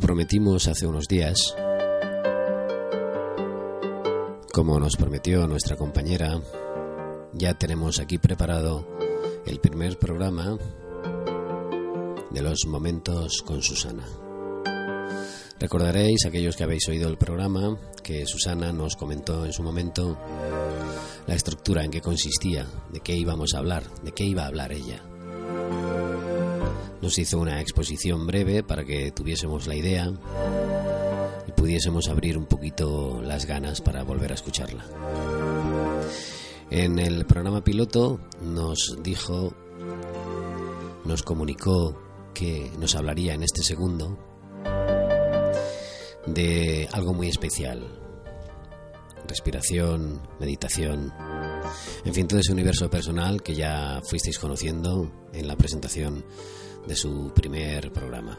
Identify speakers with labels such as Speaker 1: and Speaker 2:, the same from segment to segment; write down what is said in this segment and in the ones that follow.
Speaker 1: Prometimos hace unos días, como nos prometió nuestra compañera, ya tenemos aquí preparado el primer programa de los momentos con Susana. Recordaréis, aquellos que habéis oído el programa, que Susana nos comentó en su momento la estructura en que consistía, de qué íbamos a hablar, de qué iba a hablar ella. Nos hizo una exposición breve para que tuviésemos la idea y pudiésemos abrir un poquito las ganas para volver a escucharla. En el programa piloto nos dijo, nos comunicó que nos hablaría en este segundo de algo muy especial. Respiración, meditación, en fin, todo ese universo personal que ya fuisteis conociendo en la presentación de su primer programa.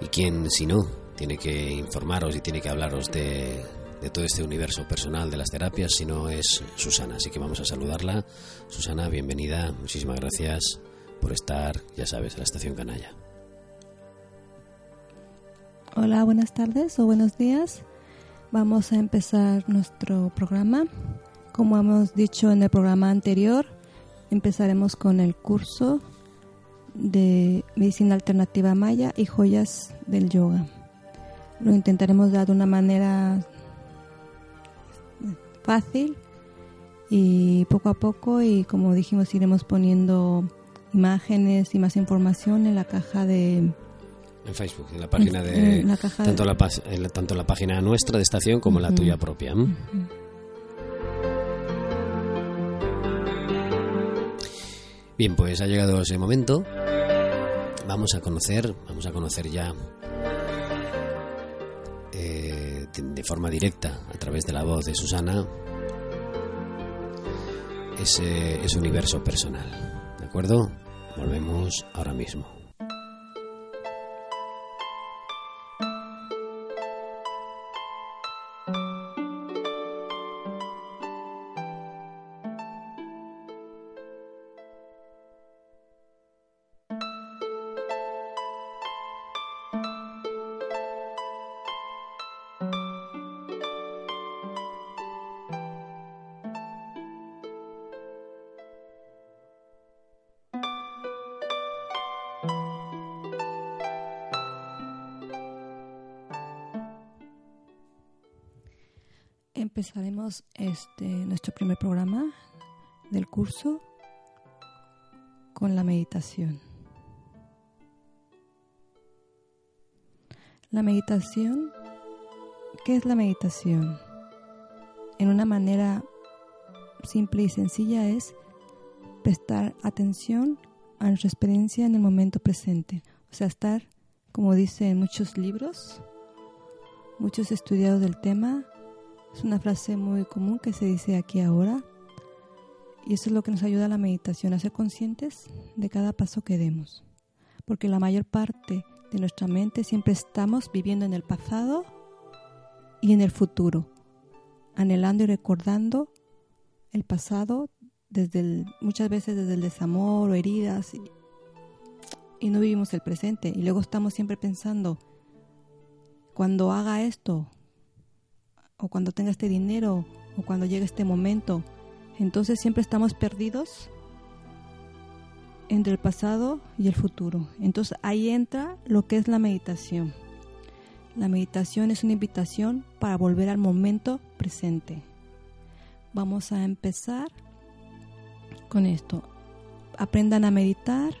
Speaker 1: ¿Y quién, si no, tiene que informaros y tiene que hablaros de, de todo este universo personal de las terapias, si no es Susana? Así que vamos a saludarla. Susana, bienvenida, muchísimas gracias por estar, ya sabes, en la estación Canalla.
Speaker 2: Hola, buenas tardes o buenos días. Vamos a empezar nuestro programa. Como hemos dicho en el programa anterior, empezaremos con el curso de medicina alternativa maya y joyas del yoga. Lo intentaremos dar de una manera fácil y poco a poco y como dijimos iremos poniendo imágenes y más información en la caja de
Speaker 1: en Facebook, en la página de,
Speaker 2: tanto,
Speaker 1: La, tanto la página nuestra de estación como la tuya propia. Bien, pues ha llegado ese momento. Vamos a conocer, vamos a conocer ya eh, de, forma directa a través de la voz de Susana ese, ese universo personal. ¿De acuerdo? Volvemos ahora mismo.
Speaker 2: Empezaremos este nuestro primer programa del curso con la meditación. La meditación, ¿qué es la meditación? En una manera simple y sencilla es prestar atención a nuestra experiencia en el momento presente. O sea, estar, como dice en muchos libros, muchos estudiados del tema, es una frase muy común que se dice aquí ahora y eso es lo que nos ayuda a la meditación, a ser conscientes de cada paso que demos. Porque la mayor parte de nuestra mente siempre estamos viviendo en el pasado y en el futuro, anhelando y recordando el pasado desde muchas veces desde el desamor o heridas y no vivimos el presente y luego estamos siempre pensando cuando haga esto o cuando tenga este dinero o cuando llegue este momento. Entonces siempre estamos perdidos entre el pasado y el futuro. Entonces ahí entra lo que es la meditación. La meditación es una invitación para volver al momento presente. Vamos a empezar con esto. Aprendan a meditar.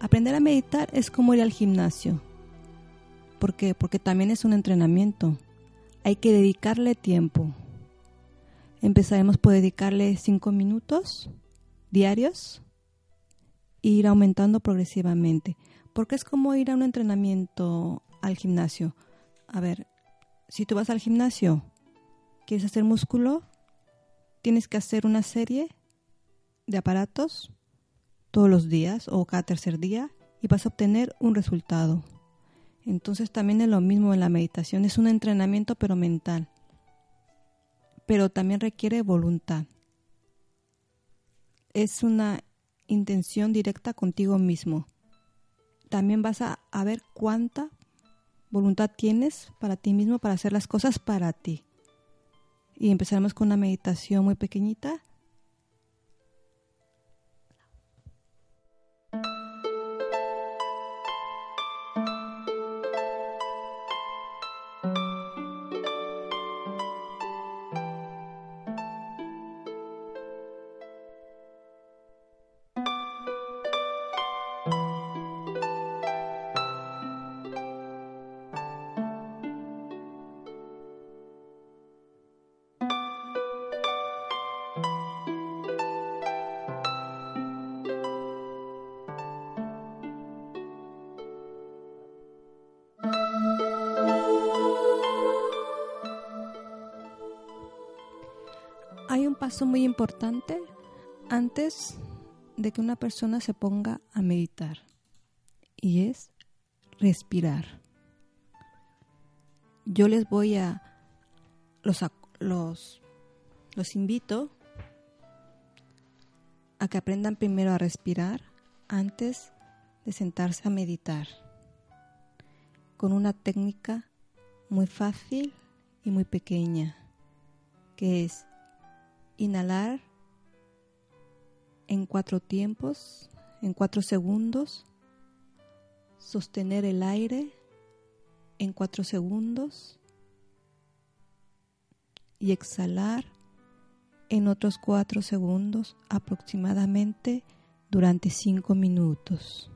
Speaker 2: Aprender a meditar es como ir al gimnasio. ¿Por qué? Porque también es un entrenamiento hay que dedicarle tiempo. Empezaremos por dedicarle cinco minutos diarios e ir aumentando progresivamente. Porque es como ir a un entrenamiento al gimnasio. A ver, si tú vas al gimnasio, quieres hacer músculo, tienes que hacer una serie de aparatos todos los días o cada tercer día y vas a obtener un resultado. Entonces también es lo mismo en la meditación, es un entrenamiento pero mental, pero también requiere voluntad. Es una intención directa contigo mismo. también vas a, ver cuánta voluntad tienes para ti mismo para hacer las cosas para ti. Y empezaremos con una meditación muy pequeñita Hay un paso muy importante antes de que una persona se ponga a meditar y es respirar. Yo les voy a los los los invito a que aprendan primero a respirar antes de sentarse a meditar con una técnica muy fácil y muy pequeña que es inhalar en cuatro tiempos, en cuatro segundos, sostener el aire en cuatro segundos y exhalar en otros cuatro segundos aproximadamente durante cinco minutos.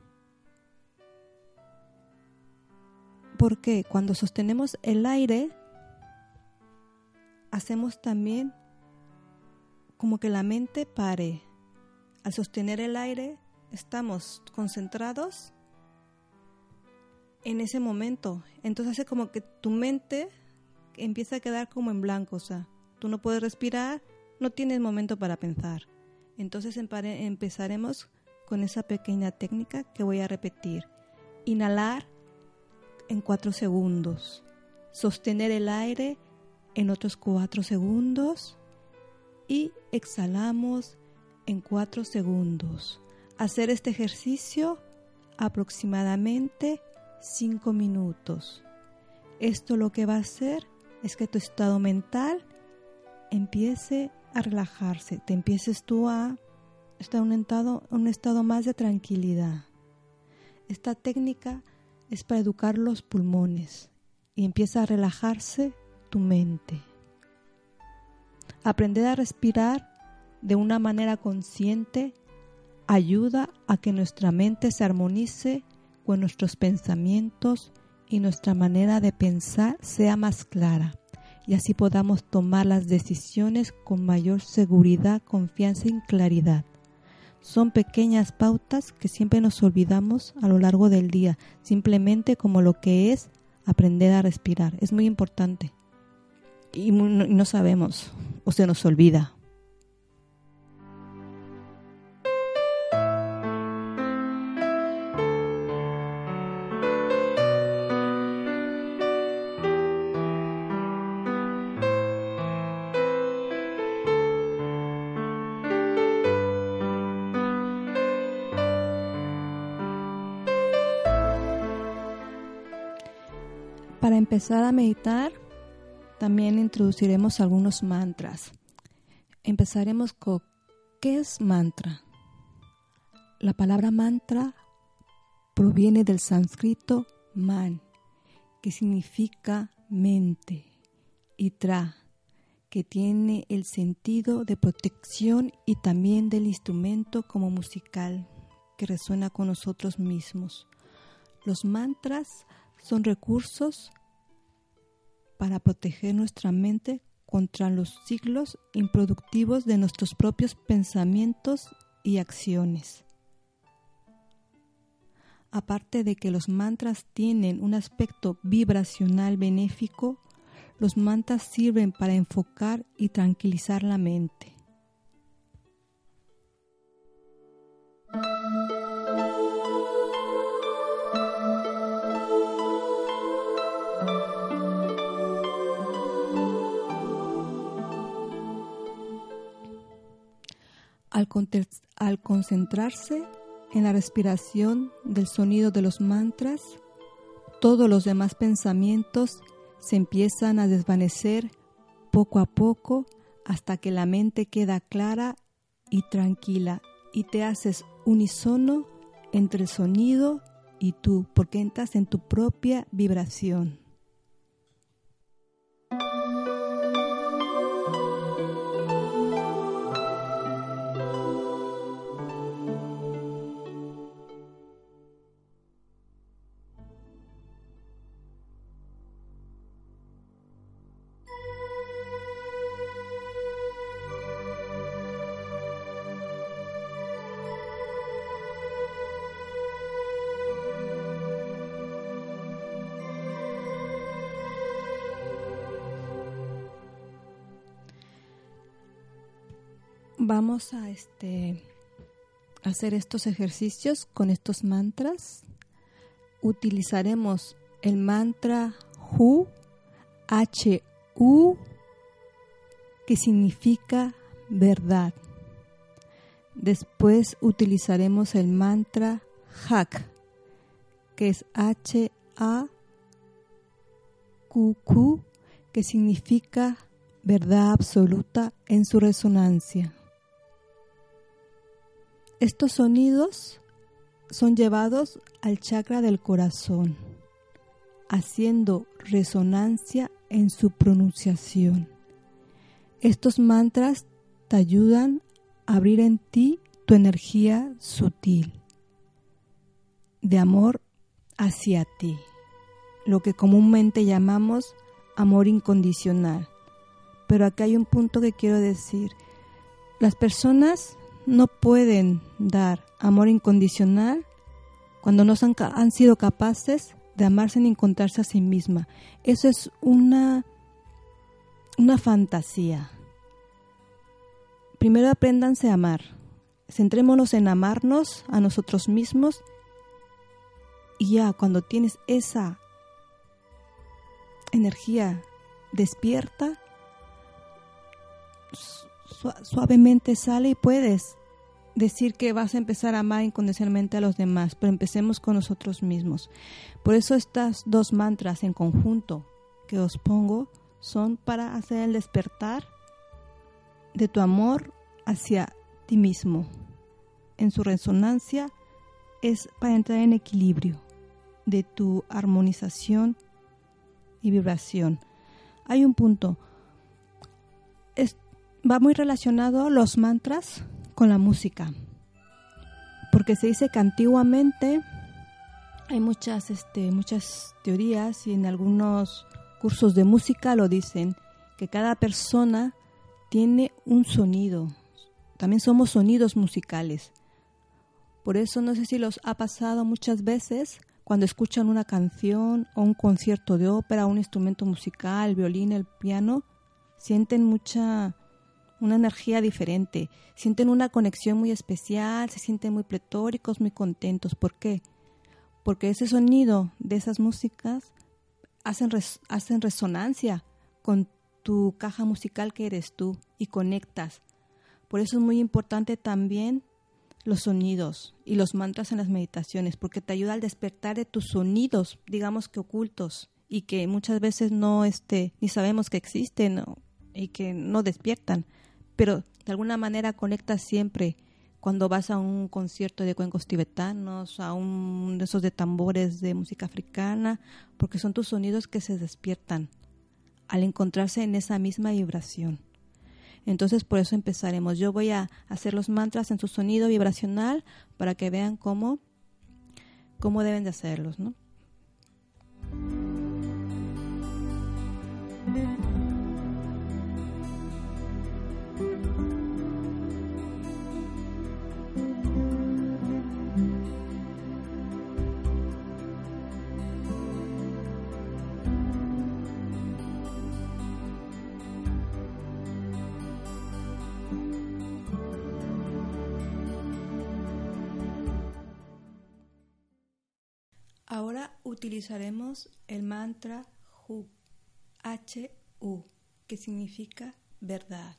Speaker 2: Porque cuando sostenemos el aire, hacemos también como que la mente pare. Al sostener el aire, estamos concentrados en ese momento. Entonces hace como que tu mente empieza a quedar como en blanco, o sea, tú no puedes respirar, no tienes momento para pensar. Entonces empezaremos con esa pequeña técnica que voy a repetir. Inhalar en cuatro segundos. Sostener el aire en otros cuatro segundos y exhalamos en 4 segundos. Hacer este ejercicio aproximadamente 5 minutos. Esto lo que va a hacer es que tu estado mental empiece a relajarse, te empieces tú a estar en un estado, más de tranquilidad. Esta técnica es para educar los pulmones y empieza a relajarse tu mente. Aprender a respirar de una manera consciente ayuda a que nuestra mente se armonice con nuestros pensamientos y nuestra manera de pensar sea más clara y así podamos tomar las decisiones con mayor seguridad, confianza y claridad. Son pequeñas pautas que siempre nos olvidamos a lo largo del día, simplemente como lo que es aprender a respirar. Es muy importante y no, sabemos o se nos olvida. Para empezar a meditar, también introduciremos algunos mantras. Empezaremos con ¿qué es mantra? La palabra mantra proviene del sánscrito man, que significa mente, y tra, que tiene el sentido de protección y también del instrumento como musical que resuena con nosotros mismos. Los mantras son recursos para proteger nuestra mente contra los ciclos improductivos de nuestros propios pensamientos y acciones. Aparte de que los mantras tienen un aspecto vibracional benéfico, los mantras sirven para enfocar y tranquilizar la mente. Al, concentrarse en la respiración del sonido de los mantras, todos los demás pensamientos se empiezan a desvanecer poco a poco hasta que la mente queda clara y tranquila y te haces unisono entre el sonido y tú, porque entras en tu propia vibración. Vamos a este hacer estos ejercicios con estos mantras. Utilizaremos el mantra HU, H U, que significa verdad. Después utilizaremos el mantra HAK, que es H A Q Q, que significa verdad absoluta en su resonancia. Estos sonidos son llevados al chakra del corazón, haciendo resonancia en su pronunciación. Estos mantras te ayudan a abrir en ti tu energía sutil de amor hacia ti, lo que comúnmente llamamos amor incondicional. Pero acá hay un punto que quiero decir. Las personas no pueden dar amor incondicional cuando no han, sido capaces de amarse ni encontrarse a sí misma. Eso es una, una fantasía. Primero apréndanse a amar. Centrémonos en amarnos a nosotros mismos y ya cuando tienes esa energía despierta, suavemente sale y puedes decir que vas a empezar a amar incondicionalmente a los demás, pero empecemos con nosotros mismos. Por eso estas dos mantras en conjunto que os pongo son para hacer el despertar de tu amor hacia ti mismo. En su resonancia es para entrar en equilibrio de tu armonización y vibración. Hay un punto va muy relacionado los mantras con la música. Porque se dice que antiguamente hay muchas, este, muchas teorías y en algunos cursos de música lo dicen, que cada persona tiene un sonido. También somos sonidos musicales. Por eso no sé si los ha pasado muchas veces cuando escuchan una canción o un concierto de ópera, un instrumento musical, el violín, el piano, sienten mucha una energía diferente, sienten una conexión muy especial, se sienten muy pletóricos, muy contentos. ¿Por qué? Porque ese sonido de esas músicas hacen, hacen resonancia con tu caja musical que eres tú y conectas. Por eso es muy importante también los sonidos y los mantras en las meditaciones, porque te ayuda al despertar de tus sonidos, digamos que ocultos, y que muchas veces no este, ni sabemos que existen y que no despiertan pero de alguna manera conectas siempre cuando vas a un concierto de cuencos tibetanos, a un de esos de tambores de música africana, porque son tus sonidos que se despiertan al encontrarse en esa misma vibración. Entonces por eso empezaremos. Yo voy a hacer los mantras en su sonido vibracional para que vean cómo, cómo deben de hacerlos, ¿no? Utilizaremos el mantra HU, H-U, que significa verdad.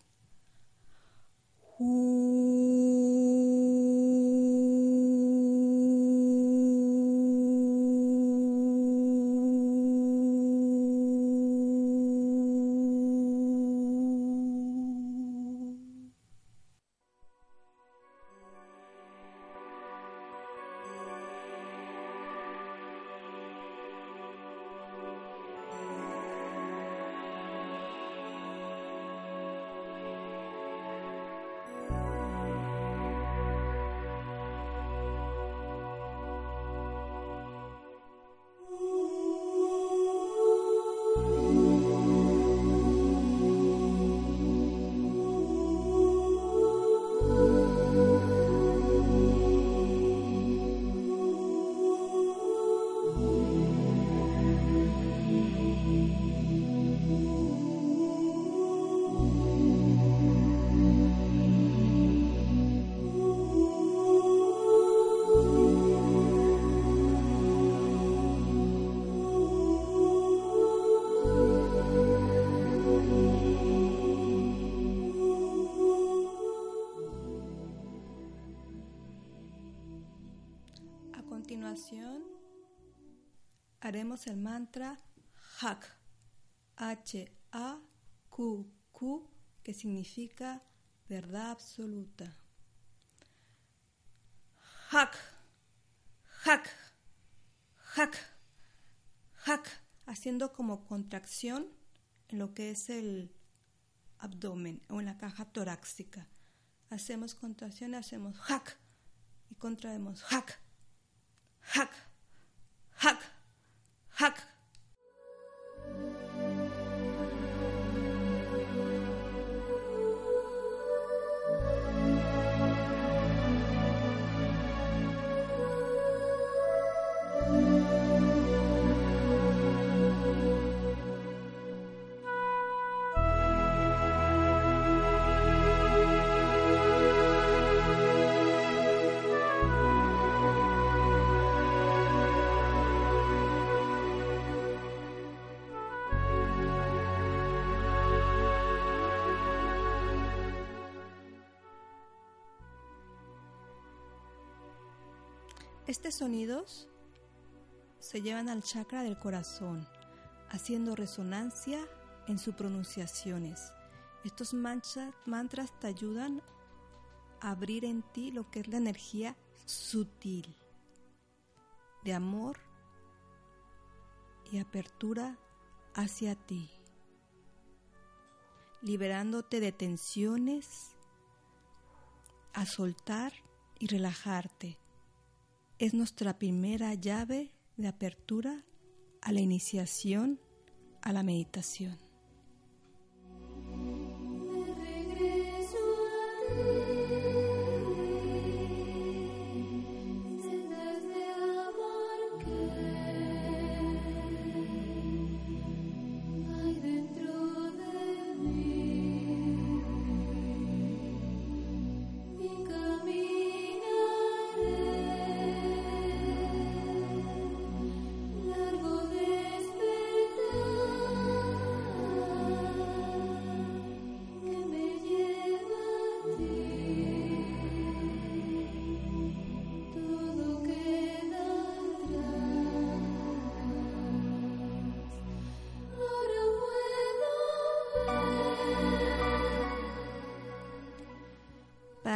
Speaker 2: Haremos el mantra Hak, H-A-Q-Q, que significa verdad absoluta. Hak, Hak, Hak, Hak, haciendo como contracción en lo que es el abdomen o en la caja torácica. Hacemos contracción, hacemos Hak y contraemos Hak, Hak, Hak. Hak. Estos sonidos se llevan al chakra del corazón, haciendo resonancia en sus pronunciaciones. Estos mantras te ayudan a abrir en ti lo que es la energía sutil de amor y apertura hacia ti, liberándote de tensiones, a soltar y relajarte es nuestra primera llave de apertura a la iniciación a la meditación.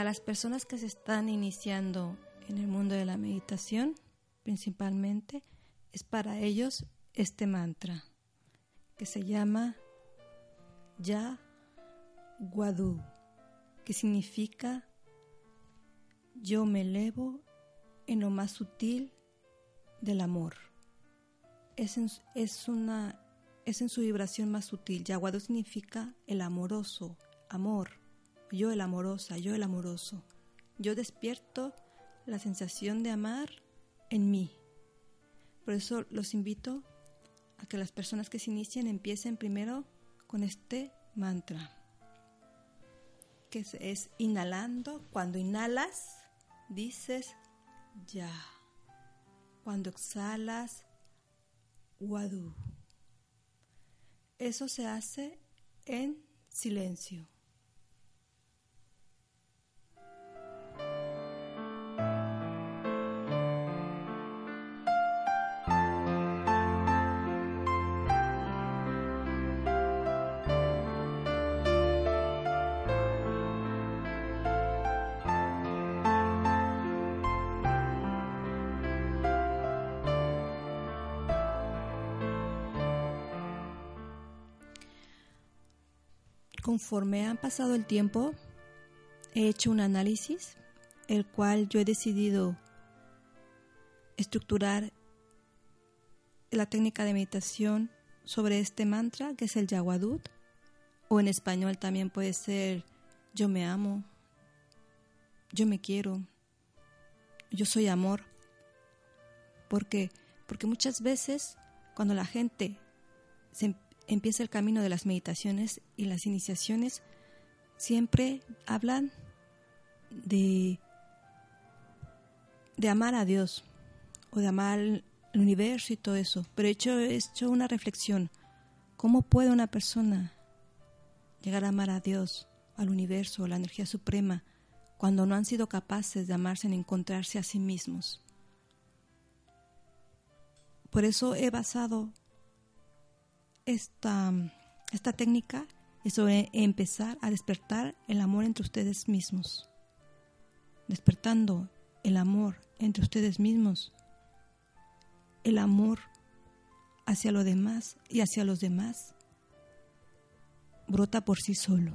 Speaker 2: Las personas que se están iniciando en el mundo de la meditación, principalmente, es para ellos este mantra que se llama Ya Guadu, que significa yo me elevo en lo más sutil del amor. Es en, es una, es en su vibración más sutil. Yaguadu significa el amoroso, amor yo el amorosa, yo el amoroso. Yo despierto la sensación de amar en mí. Por eso los invito a que las personas que se inician empiecen primero con este mantra, que es inhalando. Cuando inhalas, dices ya. Cuando exhalas, wadu. Eso se hace en silencio. Conforme ha pasado el tiempo, he hecho un análisis, el cual yo he decidido estructurar la técnica de meditación sobre este mantra, que es el Yawadut, o en español también puede ser yo me amo, yo me quiero, yo soy amor. Porque, porque muchas veces cuando la gente se empieza el camino de las meditaciones y las iniciaciones, siempre hablan de, de amar a Dios o de amar el universo y todo eso. Pero he hecho, he hecho una reflexión. ¿Cómo puede una persona llegar a amar a Dios, al universo, a la energía suprema, cuando no han sido capaces de amarse en encontrarse a sí mismos? Por eso he basado esta, esta técnica sobre empezar a despertar el amor entre ustedes mismos. Despertando el amor entre ustedes mismos. El amor hacia lo demás y hacia los demás brota por sí solo.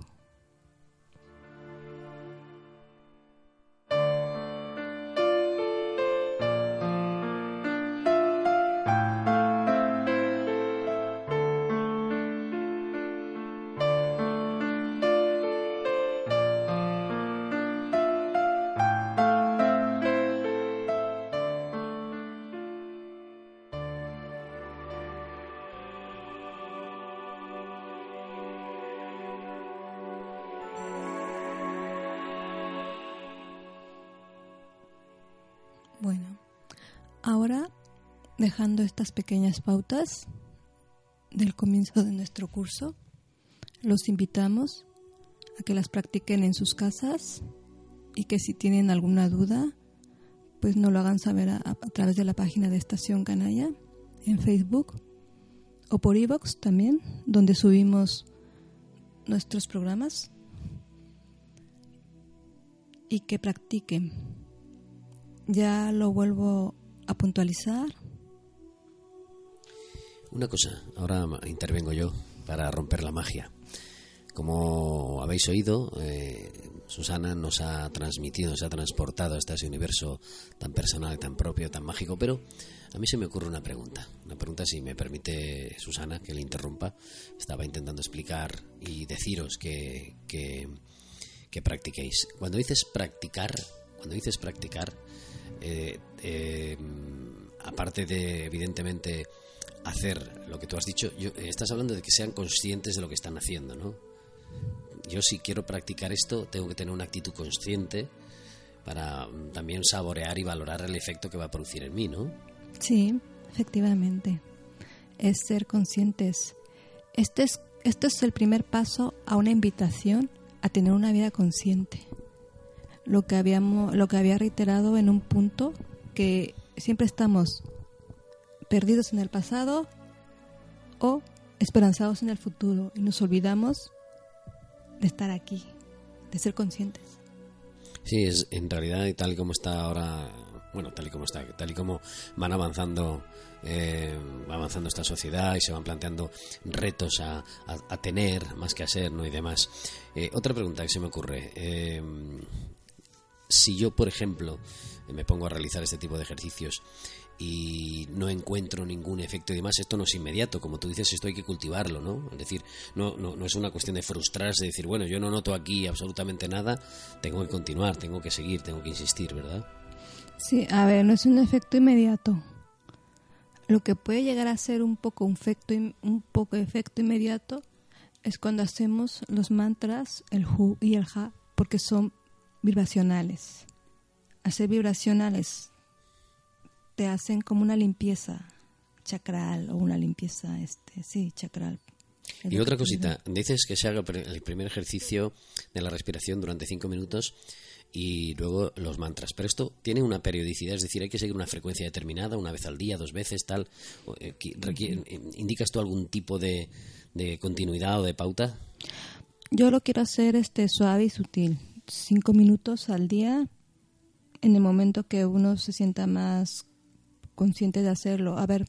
Speaker 2: Dejando estas pequeñas pautas del comienzo de nuestro curso, los invitamos a que las practiquen en sus casas y que si tienen alguna duda, pues nos lo hagan saber a, través de la página de Estación Canalla en Facebook o por iVoox también, donde subimos nuestros programas y que practiquen. Ya lo vuelvo a puntualizar.
Speaker 1: Una cosa, ahora intervengo yo para romper la magia. Como habéis oído, eh, Susana nos ha transmitido, nos ha transportado hasta ese universo tan personal, tan propio, tan mágico, pero a mí se me ocurre una pregunta. Una pregunta, si me permite Susana, que le interrumpa. Estaba intentando explicar y deciros que, que, practiquéis. Cuando dices practicar, cuando dices practicar, eh, eh, aparte de, evidentemente, hacer lo que tú has dicho, yo, estás hablando de que sean conscientes de lo que están haciendo, ¿no? Yo si quiero practicar esto, tengo que tener una actitud consciente para mm, también saborear y valorar el efecto que va a producir en mí, ¿no?
Speaker 2: Sí, efectivamente. Es ser conscientes. Este es, este es el primer paso a una invitación a tener una vida consciente lo que habíamos lo que había reiterado en un punto que siempre estamos perdidos en el pasado o esperanzados en el futuro y nos olvidamos de estar aquí, de ser conscientes.
Speaker 1: Sí, es en realidad y tal como está ahora, bueno, tal y como está, tal y como van avanzando, eh, va avanzando esta sociedad y se van planteando retos a, a, tener más que a ser, ¿no? Y demás. Eh, otra pregunta que se me ocurre. Eh, si yo, por ejemplo, me pongo a realizar este tipo de ejercicios y no encuentro ningún efecto y demás, esto no es inmediato, como tú dices, esto hay que cultivarlo, ¿no? Es decir, no, no, no es una cuestión de frustrarse, de decir, bueno, yo no noto aquí absolutamente nada, tengo que continuar, tengo que seguir, tengo que insistir, ¿verdad?
Speaker 2: Sí, a ver, no es un efecto inmediato. Lo que puede llegar a ser un poco un efecto, un poco efecto inmediato es cuando hacemos los mantras, el hu y el ha, porque son vibracionales. Hacer vibracionales te hacen como una limpieza chacral o una limpieza, este, sí, chacral. y otra cosita,
Speaker 1: dices que se haga el primer ejercicio de la respiración durante cinco minutos y luego los mantras. Pero esto tiene una periodicidad, es decir, hay que seguir una frecuencia determinada, una vez al día, dos veces, tal. Eh, eh, ¿Indicas tú algún tipo de, de continuidad o de pauta?
Speaker 2: Yo lo quiero hacer este suave y sutil cinco minutos al día en el momento que uno se sienta más consciente de hacerlo. A ver,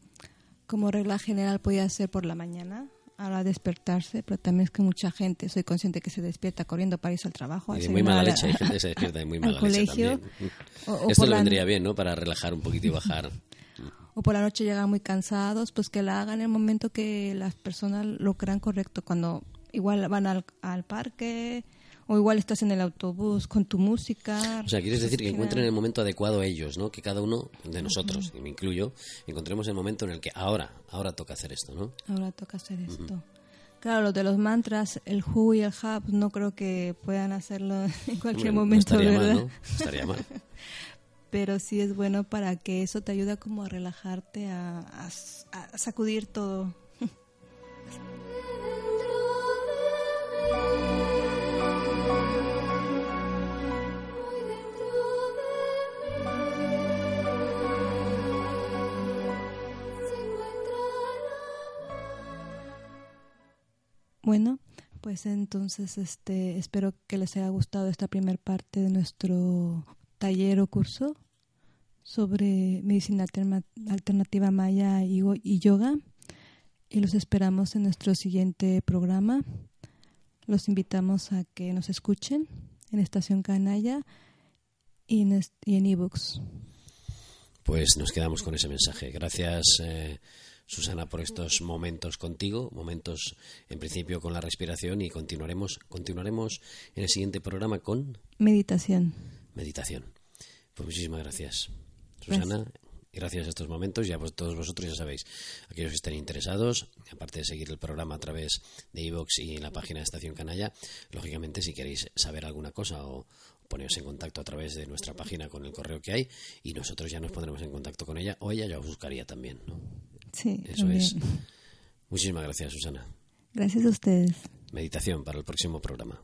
Speaker 2: como regla general podía ser por la mañana, a despertarse, pero también es que mucha gente, soy consciente que se despierta corriendo para irse al trabajo. Y de muy mala leche, hay gente que se
Speaker 1: despierta de muy mala leche también.
Speaker 2: Esto le vendría
Speaker 1: bien, ¿no? Para relajar un poquito y bajar.
Speaker 2: o por la noche llegan muy cansados, pues que la hagan en el momento que las personas lo crean correcto, cuando igual van al, al parque, o igual estás en el autobús con tu música. O sea, quieres decir que encuentren
Speaker 1: el momento adecuado ellos, ¿no? Que cada uno de nosotros, y me incluyo, encontremos el momento en el que ahora, ahora toca hacer esto, ¿no?
Speaker 2: Ahora toca hacer esto. Claro, los de los mantras, el who y el have, no creo que puedan hacerlo en cualquier momento, estaría ¿verdad? Mal, ¿no? Estaría
Speaker 1: mal.
Speaker 2: Pero sí es bueno para que eso te ayude como a relajarte, a, a, a sacudir todo. Bueno, pues entonces este espero que les haya gustado esta primera parte de nuestro taller o curso sobre medicina alternativa maya y, yoga y los esperamos en nuestro siguiente programa. Los invitamos a que nos escuchen en Estación Canalla y en ebooks.
Speaker 1: pues nos quedamos con ese mensaje. Gracias. Eh, Susana, por estos momentos contigo, momentos en principio con la respiración y continuaremos, continuaremos en el siguiente programa con
Speaker 2: meditación.
Speaker 1: Meditación. Pues muchísimas gracias, Susana. Gracias. gracias a estos momentos, ya pues todos vosotros ya sabéis, aquellos que estén interesados, aparte de seguir el programa a través de iVoox y en la página de Estación Canalla, lógicamente si queréis saber alguna cosa o, poneros en contacto a través de nuestra página con el correo que hay y nosotros ya nos pondremos en contacto con ella o ella ya os buscaría también, ¿no?
Speaker 2: Sí, eso es.
Speaker 1: Muchísimas gracias, Susana.
Speaker 2: Gracias a ustedes.
Speaker 1: Meditación para el próximo programa.